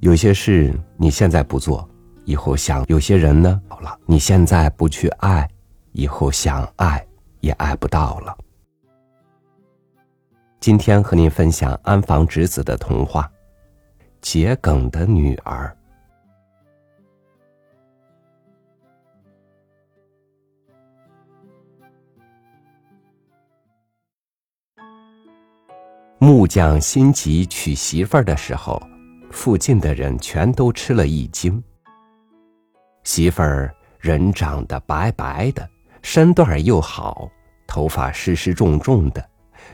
有些事你现在不做，以后想；有些人呢，好了，你现在不去爱，以后想爱也爱不到了。今天和您分享安房直子的童话《桔梗的女儿》。木匠心急娶媳妇儿的时候。附近的人全都吃了一惊。媳妇儿人长得白白的，身段又好，头发湿湿重重的，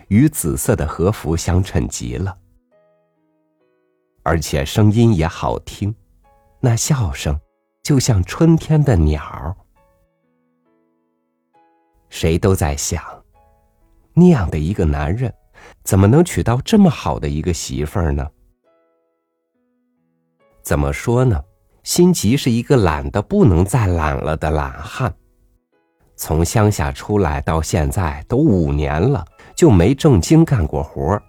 与紫色的和服相衬极了。而且声音也好听，那笑声就像春天的鸟。谁都在想，那样的一个男人，怎么能娶到这么好的一个媳妇儿呢？怎么说呢？辛吉是一个懒得不能再懒了的懒汉。从乡下出来到现在都五年了，就没正经干过活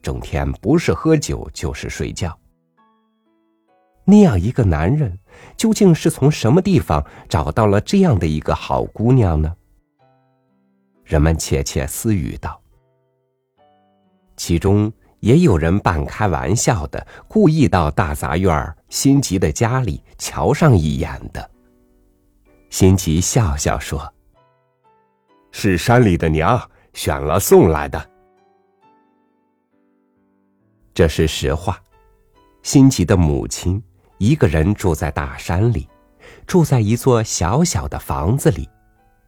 整天不是喝酒就是睡觉。那样一个男人，究竟是从什么地方找到了这样的一个好姑娘呢？人们窃窃私语道。其中。也有人半开玩笑的，故意到大杂院辛吉的家里瞧上一眼的。辛吉笑笑说：“是山里的娘选了送来的。”这是实话。辛吉的母亲一个人住在大山里，住在一座小小的房子里，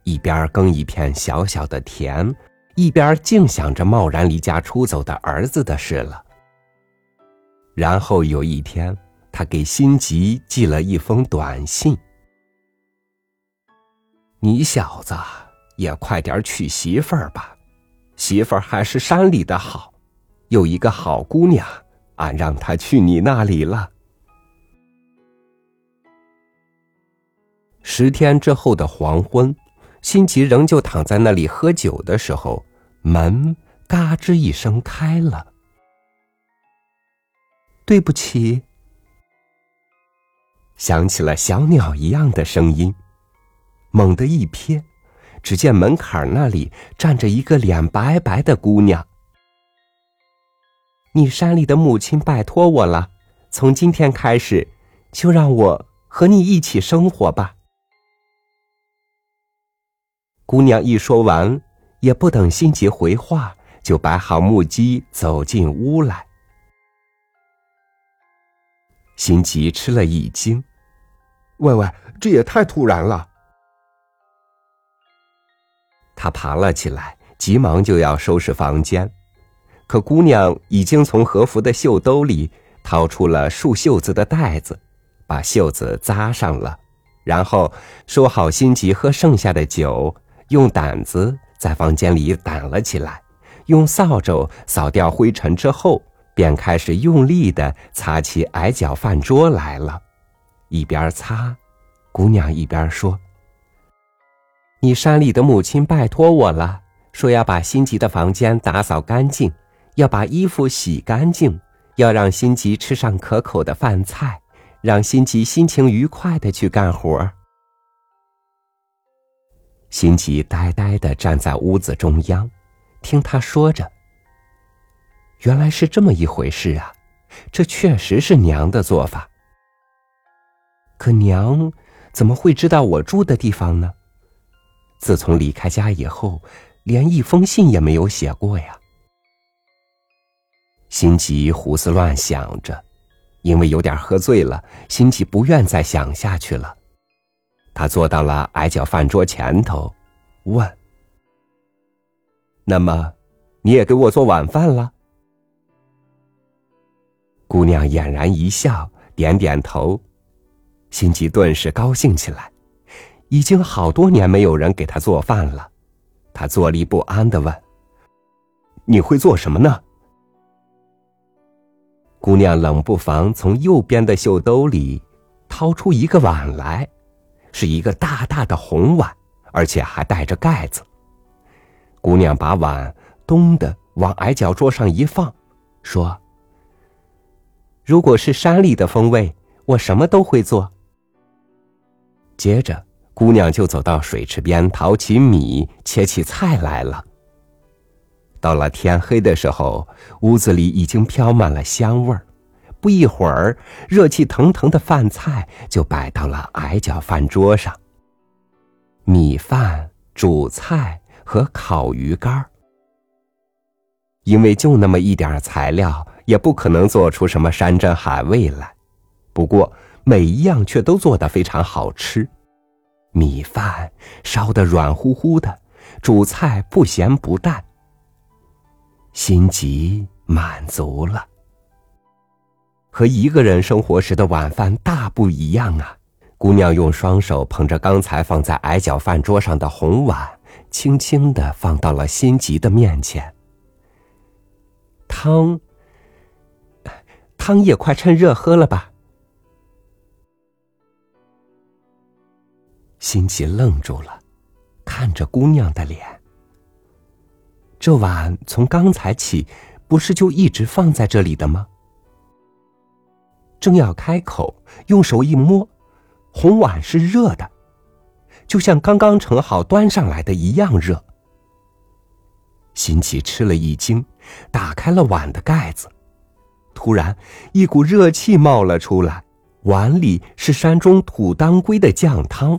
一边耕一片小小的田。一边净想着贸然离家出走的儿子的事了。然后有一天，他给辛吉寄了一封短信：“你小子也快点娶媳妇儿吧，媳妇儿还是山里的好，有一个好姑娘，俺让她去你那里了。”十天之后的黄昏，辛吉仍旧躺在那里喝酒的时候。门嘎吱一声开了。对不起，响起了小鸟一样的声音。猛地一瞥，只见门槛那里站着一个脸白白的姑娘。你山里的母亲拜托我了，从今天开始，就让我和你一起生活吧。姑娘一说完。也不等辛吉回话，就摆好木屐走进屋来。辛吉吃了一惊：“喂喂，这也太突然了！”他爬了起来，急忙就要收拾房间，可姑娘已经从和服的袖兜里掏出了束袖子的带子，把袖子扎上了，然后收好辛吉喝剩下的酒，用掸子。在房间里掸了起来，用扫帚扫掉灰尘之后，便开始用力的擦起矮脚饭桌来了。一边擦，姑娘一边说：“你山里的母亲拜托我了，说要把辛吉的房间打扫干净，要把衣服洗干净，要让辛吉吃上可口的饭菜，让辛吉心情愉快的去干活。”辛吉呆呆的站在屋子中央，听他说着。原来是这么一回事啊！这确实是娘的做法。可娘怎么会知道我住的地方呢？自从离开家以后，连一封信也没有写过呀。辛吉胡思乱想着，因为有点喝醉了，心吉不愿再想下去了。他坐到了矮脚饭桌前头，问：“那么，你也给我做晚饭了？”姑娘俨然一笑，点点头。心吉顿时高兴起来。已经好多年没有人给他做饭了，他坐立不安的问：“你会做什么呢？”姑娘冷不防从右边的袖兜里掏出一个碗来。是一个大大的红碗，而且还带着盖子。姑娘把碗咚的往矮脚桌上一放，说：“如果是山里的风味，我什么都会做。”接着，姑娘就走到水池边淘起米、切起菜来了。到了天黑的时候，屋子里已经飘满了香味儿。不一会儿，热气腾腾的饭菜就摆到了矮脚饭桌上。米饭、煮菜和烤鱼干因为就那么一点材料，也不可能做出什么山珍海味来。不过每一样却都做得非常好吃。米饭烧得软乎乎的，主菜不咸不淡。心急满足了。和一个人生活时的晚饭大不一样啊！姑娘用双手捧着刚才放在矮脚饭桌上的红碗，轻轻的放到了心急的面前。汤，汤也快趁热喝了吧。心急愣住了，看着姑娘的脸。这碗从刚才起，不是就一直放在这里的吗？正要开口，用手一摸，红碗是热的，就像刚刚盛好端上来的一样热。辛奇吃了一惊，打开了碗的盖子，突然一股热气冒了出来，碗里是山中土当归的酱汤。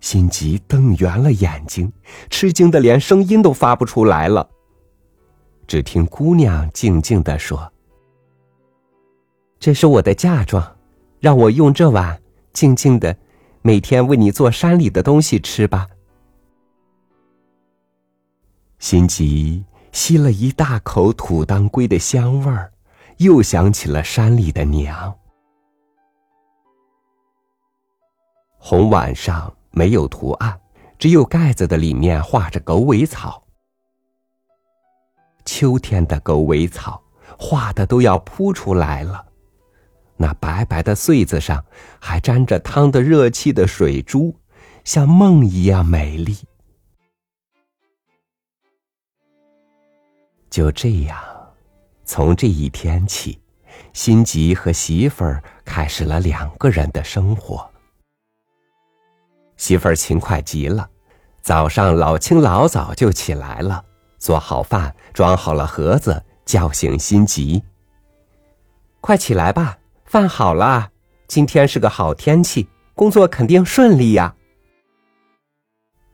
心急瞪圆了眼睛，吃惊的连声音都发不出来了。只听姑娘静静的说。这是我的嫁妆，让我用这碗静静的，每天为你做山里的东西吃吧。心急吸了一大口土当归的香味儿，又想起了山里的娘。红碗上没有图案，只有盖子的里面画着狗尾草。秋天的狗尾草，画的都要扑出来了。那白白的穗子上还沾着汤的热气的水珠，像梦一样美丽。就这样，从这一天起，辛吉和媳妇儿开始了两个人的生活。媳妇儿勤快极了，早上老清老早就起来了，做好饭，装好了盒子，叫醒辛吉：“快起来吧。”饭好了，今天是个好天气，工作肯定顺利呀。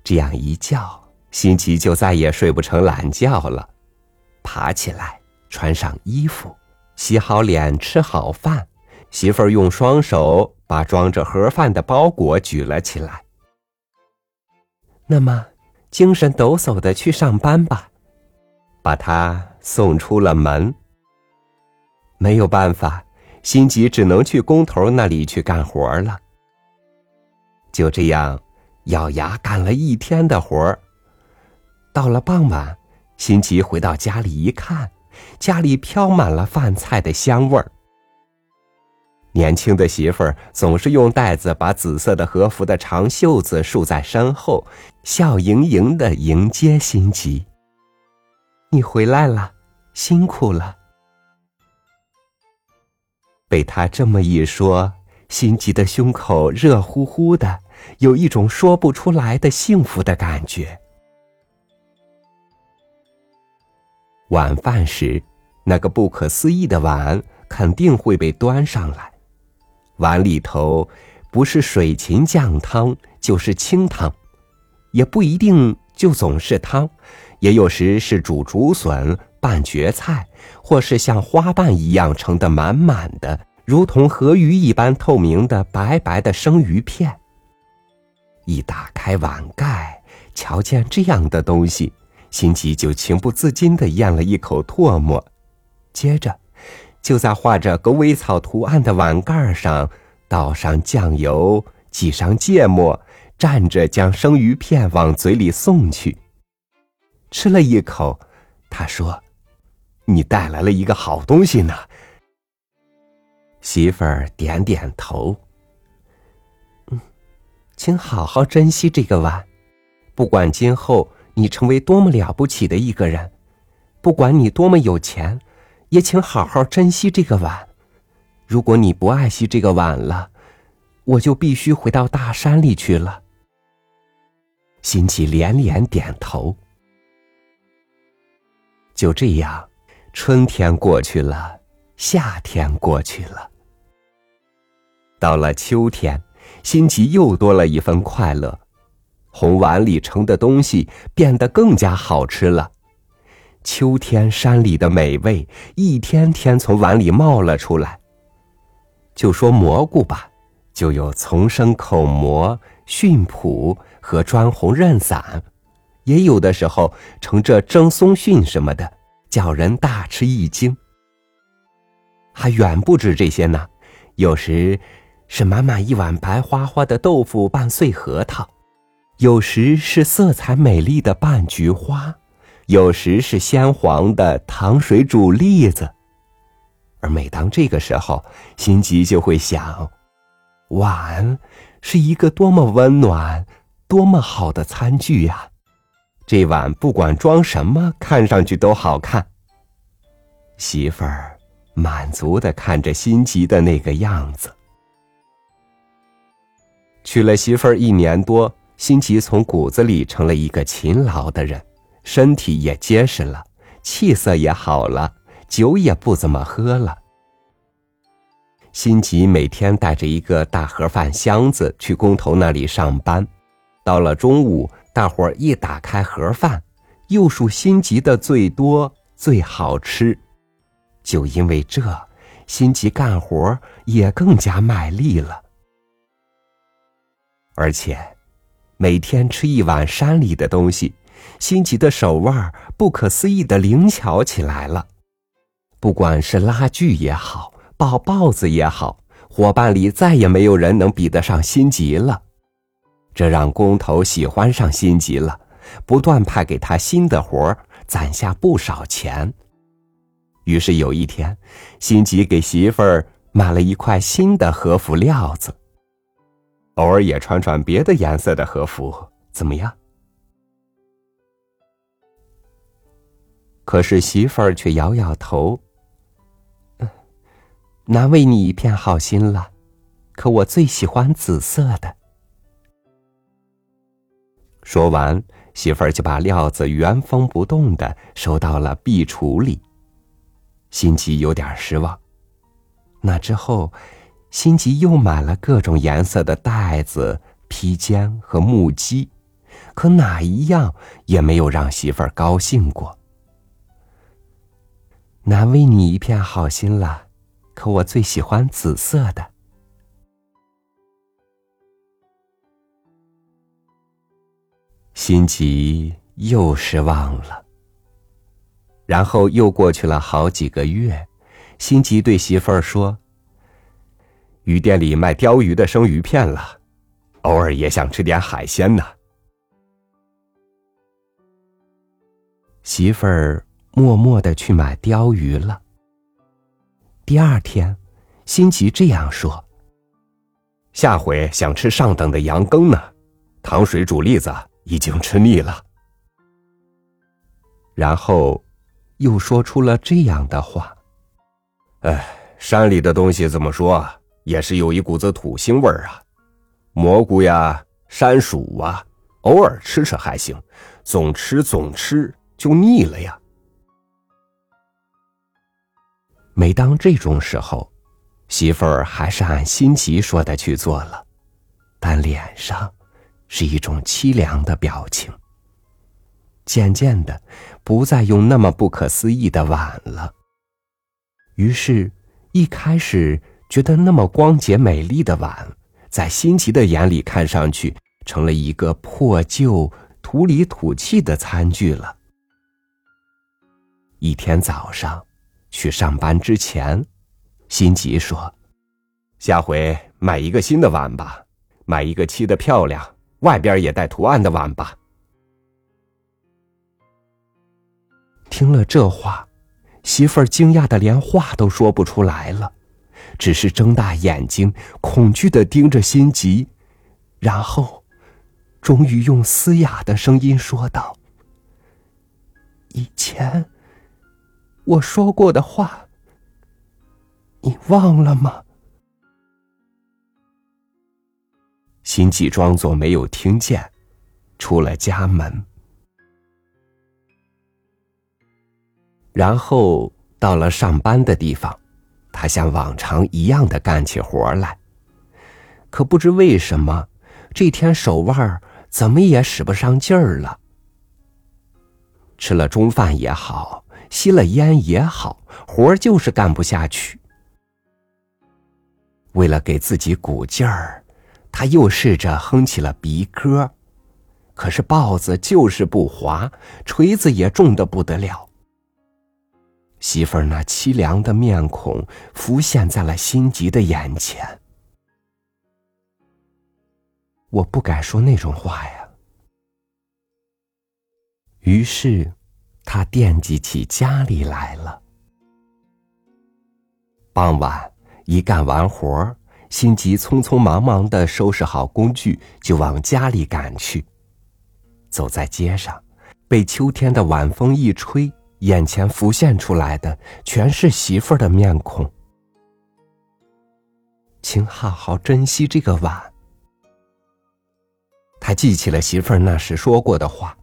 这样一叫，辛奇就再也睡不成懒觉了。爬起来，穿上衣服，洗好脸，吃好饭。媳妇儿用双手把装着盒饭的包裹举了起来。那么，精神抖擞的去上班吧，把他送出了门。没有办法。心急，只能去工头那里去干活了。就这样，咬牙干了一天的活儿。到了傍晚，心急回到家里一看，家里飘满了饭菜的香味儿。年轻的媳妇儿总是用袋子把紫色的和服的长袖子束在身后，笑盈盈的迎接心急。你回来了，辛苦了。被他这么一说，心急的胸口热乎乎的，有一种说不出来的幸福的感觉。晚饭时，那个不可思议的碗肯定会被端上来，碗里头不是水芹酱汤，就是清汤，也不一定就总是汤，也有时是煮竹笋。拌蕨菜，或是像花瓣一样盛得满满的，如同河鱼一般透明的白白的生鱼片。一打开碗盖，瞧见这样的东西，心急就情不自禁的咽了一口唾沫，接着，就在画着狗尾草图案的碗盖上倒上酱油，挤上芥末，蘸着将生鱼片往嘴里送去。吃了一口，他说。你带来了一个好东西呢，媳妇儿点点头。嗯，请好好珍惜这个碗，不管今后你成为多么了不起的一个人，不管你多么有钱，也请好好珍惜这个碗。如果你不爱惜这个碗了，我就必须回到大山里去了。”辛奇连连点头。就这样，春天过去了，夏天过去了。到了秋天，辛吉又多了一份快乐，红碗里盛的东西变得更加好吃了。秋天山里的美味一天天从碗里冒了出来。就说蘑菇吧，就有丛生口蘑、蕈蒲和砖红刃伞。也有的时候盛着蒸松蕈什么的，叫人大吃一惊。还远不止这些呢，有时是满满一碗白花花的豆腐拌碎核桃，有时是色彩美丽的拌菊花，有时是鲜黄的糖水煮栗子。而每当这个时候，心急就会想，碗是一个多么温暖、多么好的餐具呀。这碗不管装什么，看上去都好看。媳妇儿满足的看着心急的那个样子。娶了媳妇儿一年多，心急从骨子里成了一个勤劳的人，身体也结实了，气色也好了，酒也不怎么喝了。心急每天带着一个大盒饭箱子去工头那里上班，到了中午。大伙儿一打开盒饭，又数心急的最多最好吃，就因为这，心急干活也更加卖力了。而且，每天吃一碗山里的东西，心急的手腕不可思议的灵巧起来了。不管是拉锯也好，抱豹子也好，伙伴里再也没有人能比得上心急了。这让工头喜欢上心急了，不断派给他新的活儿，攒下不少钱。于是有一天，心急给媳妇儿买了一块新的和服料子，偶尔也穿穿别的颜色的和服，怎么样？可是媳妇儿却摇摇头：“难为你一片好心了，可我最喜欢紫色的。”说完，媳妇儿就把料子原封不动的收到了壁橱里。心急有点失望。那之后，心急又买了各种颜色的袋子、披肩和木屐，可哪一样也没有让媳妇儿高兴过。难为你一片好心了，可我最喜欢紫色的。心急又失望了。然后又过去了好几个月，心急对媳妇儿说：“鱼店里卖鲷鱼的生鱼片了，偶尔也想吃点海鲜呢。”媳妇儿默默的去买鲷鱼了。第二天，心急这样说：“下回想吃上等的羊羹呢，糖水煮栗子。”已经吃腻了，然后又说出了这样的话：“哎，山里的东西怎么说，也是有一股子土腥味儿啊，蘑菇呀、山薯啊，偶尔吃吃还行，总吃总吃就腻了呀。”每当这种时候，媳妇儿还是按心急说的去做了，但脸上……是一种凄凉的表情。渐渐的，不再用那么不可思议的碗了。于是，一开始觉得那么光洁美丽的碗，在新奇的眼里看上去成了一个破旧、土里土气的餐具了。一天早上，去上班之前，辛吉说：“下回买一个新的碗吧，买一个漆的漂亮。”外边也带图案的碗吧。听了这话，媳妇儿惊讶的连话都说不出来了，只是睁大眼睛，恐惧的盯着心急，然后，终于用嘶哑的声音说道：“以前，我说过的话，你忘了吗？辛吉装作没有听见，出了家门，然后到了上班的地方，他像往常一样的干起活来。可不知为什么，这天手腕怎么也使不上劲儿了。吃了中饭也好，吸了烟也好，活就是干不下去。为了给自己鼓劲儿，他又试着哼起了鼻歌，可是刨子就是不滑，锤子也重的不得了。媳妇儿那凄凉的面孔浮现在了心急的眼前。我不敢说那种话呀。于是，他惦记起家里来了。傍晚一干完活，心急匆匆忙忙的收拾好工具，就往家里赶去。走在街上，被秋天的晚风一吹，眼前浮现出来的全是媳妇儿的面孔。请好好珍惜这个碗。他记起了媳妇儿那时说过的话，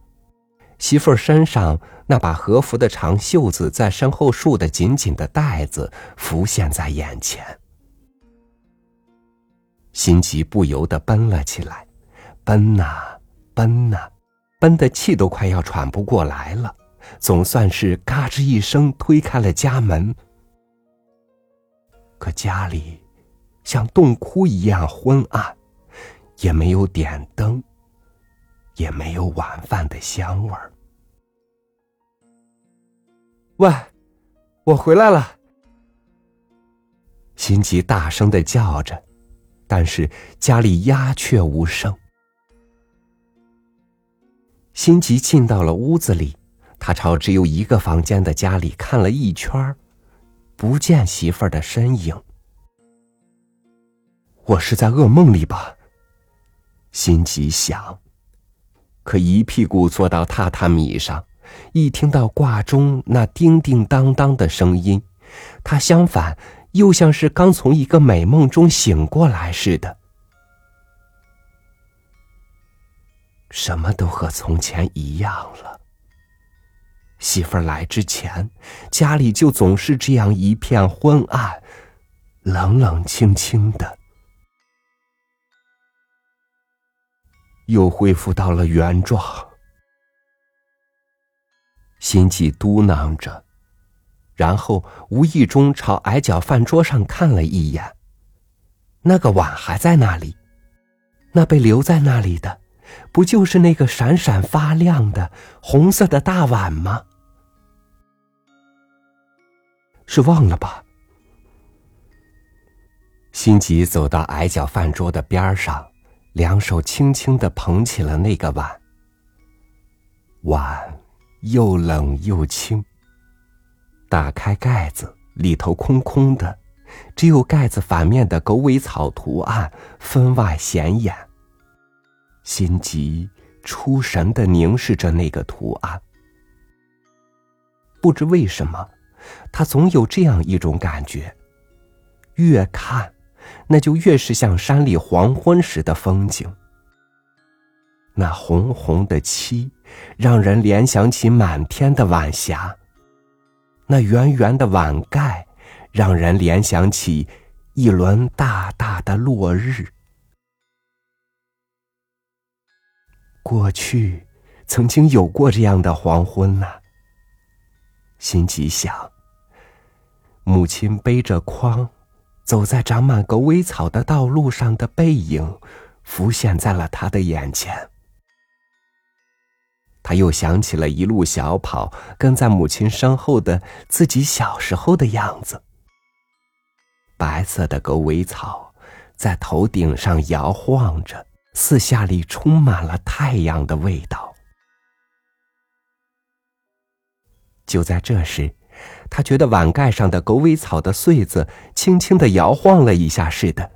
媳妇儿身上那把和服的长袖子在身后束的紧紧的带子浮现在眼前，心急不由得奔了起来，奔呐奔呐，奔的气都快要喘不过来了，总算是嘎吱一声推开了家门，可家里像洞窟一样昏暗，也没有点灯。也没有晚饭的香味儿。喂，我回来了！心急大声的叫着，但是家里鸦雀无声。心吉进到了屋子里，他朝只有一个房间的家里看了一圈不见媳妇儿的身影。我是在噩梦里吧？心急想。可一屁股坐到榻榻米上，一听到挂钟那叮叮当当的声音，他相反又像是刚从一个美梦中醒过来似的。什么都和从前一样了。媳妇儿来之前，家里就总是这样一片昏暗，冷冷清清的。又恢复到了原状，心悸嘟囔着，然后无意中朝矮脚饭桌上看了一眼。那个碗还在那里，那被留在那里的，不就是那个闪闪发亮的红色的大碗吗？是忘了吧？心急走到矮脚饭桌的边上。两手轻轻的捧起了那个碗，碗又冷又轻。打开盖子，里头空空的，只有盖子反面的狗尾草图案分外显眼。心急出神的凝视着那个图案，不知为什么，他总有这样一种感觉，越看。那就越是像山里黄昏时的风景。那红红的漆，让人联想起满天的晚霞；那圆圆的碗盖，让人联想起一轮大大的落日。过去，曾经有过这样的黄昏呢。心急想，母亲背着筐。走在长满狗尾草的道路上的背影，浮现在了他的眼前。他又想起了一路小跑跟在母亲身后的自己小时候的样子。白色的狗尾草在头顶上摇晃着，四下里充满了太阳的味道。就在这时。他觉得碗盖上的狗尾草的穗子轻轻的摇晃了一下似的，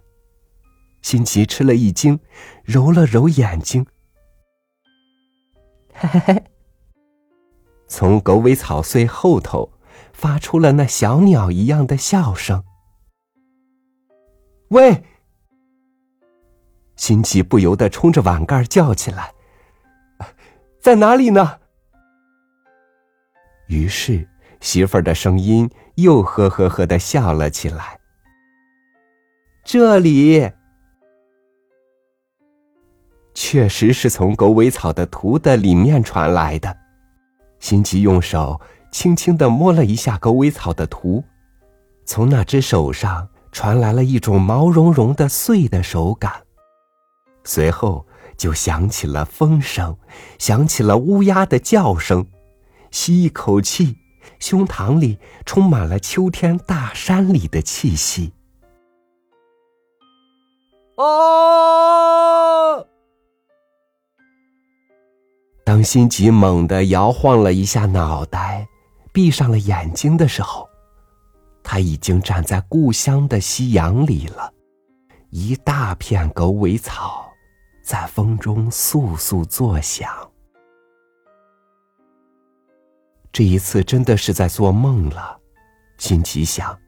心急吃了一惊，揉了揉眼睛，嘿嘿嘿。从狗尾草穗后头发出了那小鸟一样的笑声。喂！辛吉不由得冲着碗盖叫起来：“在哪里呢？”于是媳妇儿的声音又呵呵呵的笑了起来。这里确实是从狗尾草的图的里面传来的。辛吉用手轻轻的摸了一下狗尾草的图，从那只手上传来了一种毛茸茸的碎的手感。随后就响起了风声，响起了乌鸦的叫声，吸一口气，胸膛里充满了秋天大山里的气息。哦！当辛吉猛地摇晃了一下脑袋，闭上了眼睛的时候，他已经站在故乡的夕阳里了，一大片狗尾草。在风中簌簌作响。这一次真的是在做梦了，辛吉想，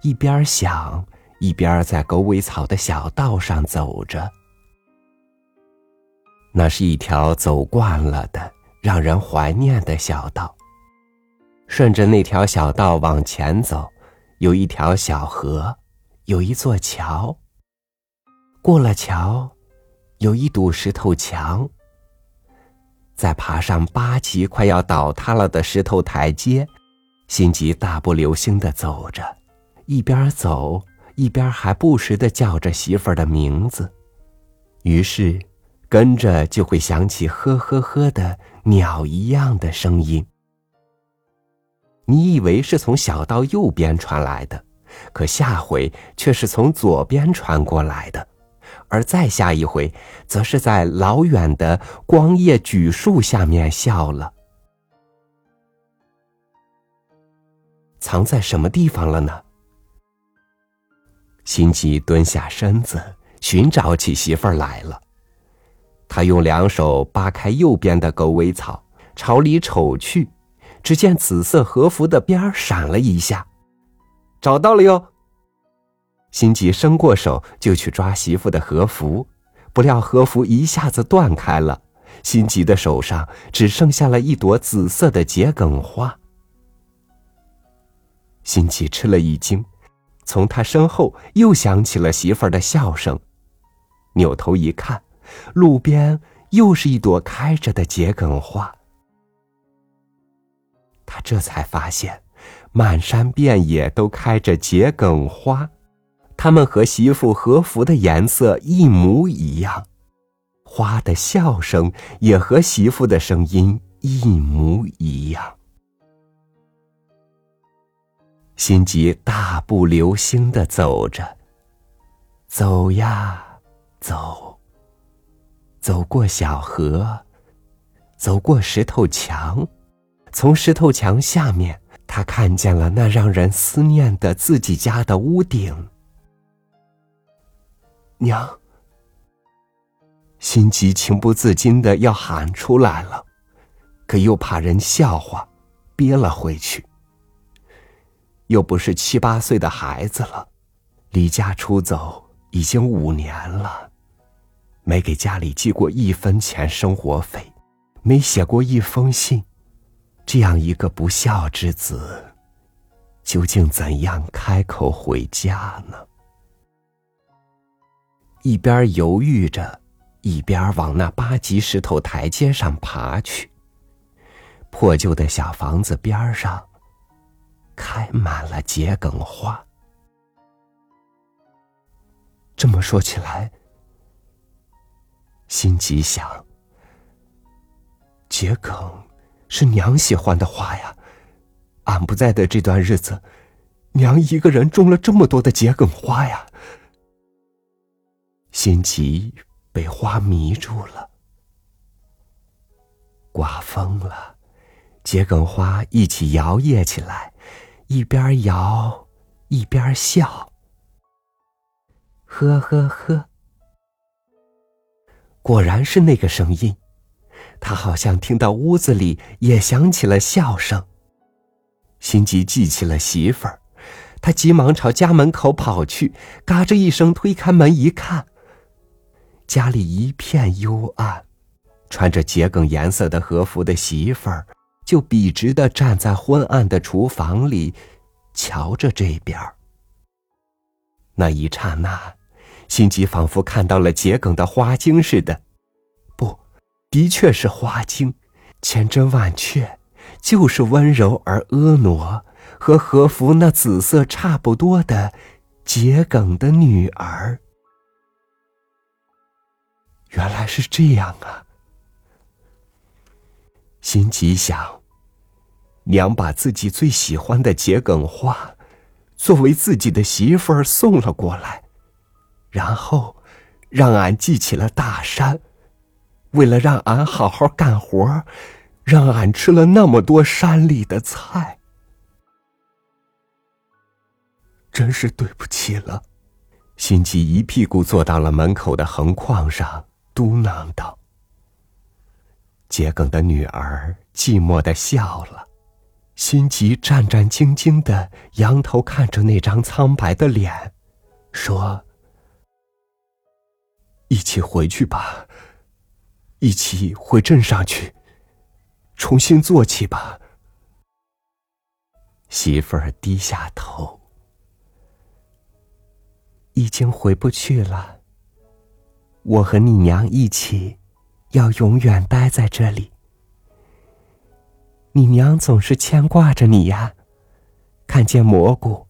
一边想一边在狗尾草的小道上走着。那是一条走惯了的、让人怀念的小道。顺着那条小道往前走，有一条小河，有一座桥。过了桥。有一堵石头墙，在爬上八级快要倒塌了的石头台阶，心急大步流星的走着，一边走一边还不时的叫着媳妇的名字，于是跟着就会响起呵呵呵的鸟一样的声音。你以为是从小道右边传来的，可下回却是从左边传过来的。而再下一回，则是在老远的光叶榉树下面笑了。藏在什么地方了呢？辛吉蹲下身子，寻找起媳妇儿来了。他用两手扒开右边的狗尾草，朝里瞅去，只见紫色和服的边儿闪了一下，找到了哟。辛吉伸过手就去抓媳妇的和服，不料和服一下子断开了，辛吉的手上只剩下了一朵紫色的桔梗花。辛吉吃了一惊，从他身后又响起了媳妇儿的笑声，扭头一看，路边又是一朵开着的桔梗花。他这才发现，满山遍野都开着桔梗花。他们和媳妇和服的颜色一模一样，花的笑声也和媳妇的声音一模一样。心急大步流星的走着，走呀走，走过小河，走过石头墙，从石头墙下面，他看见了那让人思念的自己家的屋顶。娘，心急情不自禁的要喊出来了，可又怕人笑话，憋了回去。又不是七八岁的孩子了，离家出走已经五年了，没给家里寄过一分钱生活费，没写过一封信，这样一个不孝之子，究竟怎样开口回家呢？一边犹豫着，一边往那八级石头台阶上爬去。破旧的小房子边上，开满了桔梗花。这么说起来，心急想：桔梗是娘喜欢的花呀。俺不在的这段日子，娘一个人种了这么多的桔梗花呀。心急被花迷住了，刮风了，桔梗花一起摇曳起来，一边摇一边笑，呵呵呵。果然是那个声音，他好像听到屋子里也响起了笑声。心急记起了媳妇儿，他急忙朝家门口跑去，嘎吱一声推开门一看，家里一片幽暗，穿着桔梗颜色的和服的媳妇儿就笔直的站在昏暗的厨房里，瞧着这边儿。那一刹那，心急仿佛看到了桔梗的花茎似的，不，的确是花茎，千真万确。就是温柔而婀娜，和和服那紫色差不多的桔梗的女儿。原来是这样啊！心急想，娘把自己最喜欢的桔梗花，作为自己的媳妇儿送了过来，然后让俺记起了大山，为了让俺好好干活。让俺吃了那么多山里的菜，真是对不起了。心急一屁股坐到了门口的横框上，嘟囔道：“桔梗的女儿寂寞的笑了。”心急战战兢兢的仰头看着那张苍白的脸，说：“一起回去吧，一起回镇上去。”重新做起吧，媳妇儿低下头，已经回不去了。我和你娘一起，要永远待在这里。你娘总是牵挂着你呀，看见蘑菇，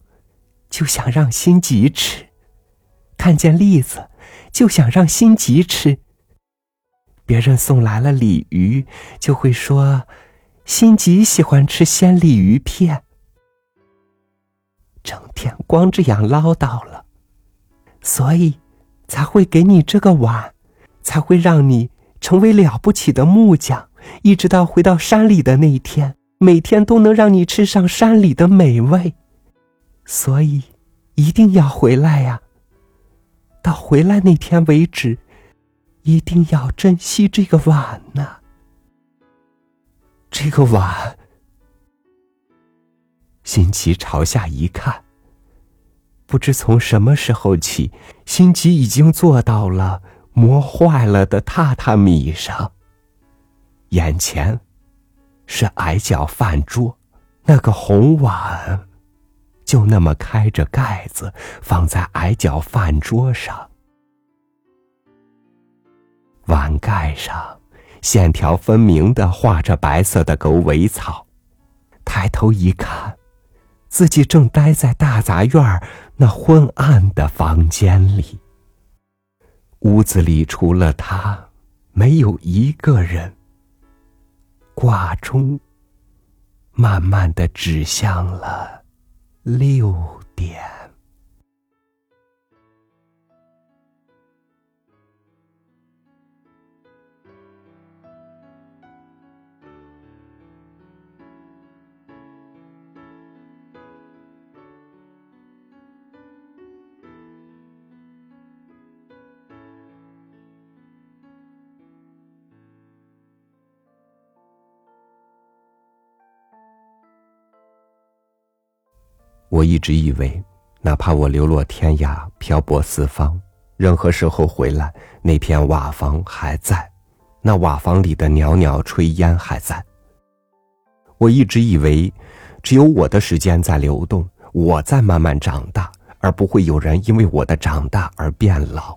就想让心急吃；看见栗子，就想让心急吃。别人送来了鲤鱼，就会说：“心急喜欢吃鲜鲤鱼片。”整天光这样唠叨了，所以才会给你这个碗，才会让你成为了不起的木匠，一直到回到山里的那一天，每天都能让你吃上山里的美味。所以一定要回来呀！到回来那天为止。一定要珍惜这个碗呢。这个碗，心急朝下一看，不知从什么时候起，辛奇已经坐到了磨坏了的榻榻米上。眼前是矮脚饭桌，那个红碗就那么开着盖子放在矮脚饭桌上。碗盖上，线条分明的画着白色的狗尾草。抬头一看，自己正待在大杂院那昏暗的房间里。屋子里除了他，没有一个人。挂钟慢慢的指向了六点。我一直以为，哪怕我流落天涯、漂泊四方，任何时候回来，那片瓦房还在，那瓦房里的袅袅炊烟还在。我一直以为，只有我的时间在流动，我在慢慢长大，而不会有人因为我的长大而变老。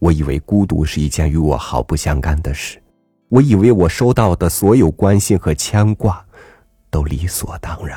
我以为孤独是一件与我毫不相干的事，我以为我收到的所有关心和牵挂，都理所当然。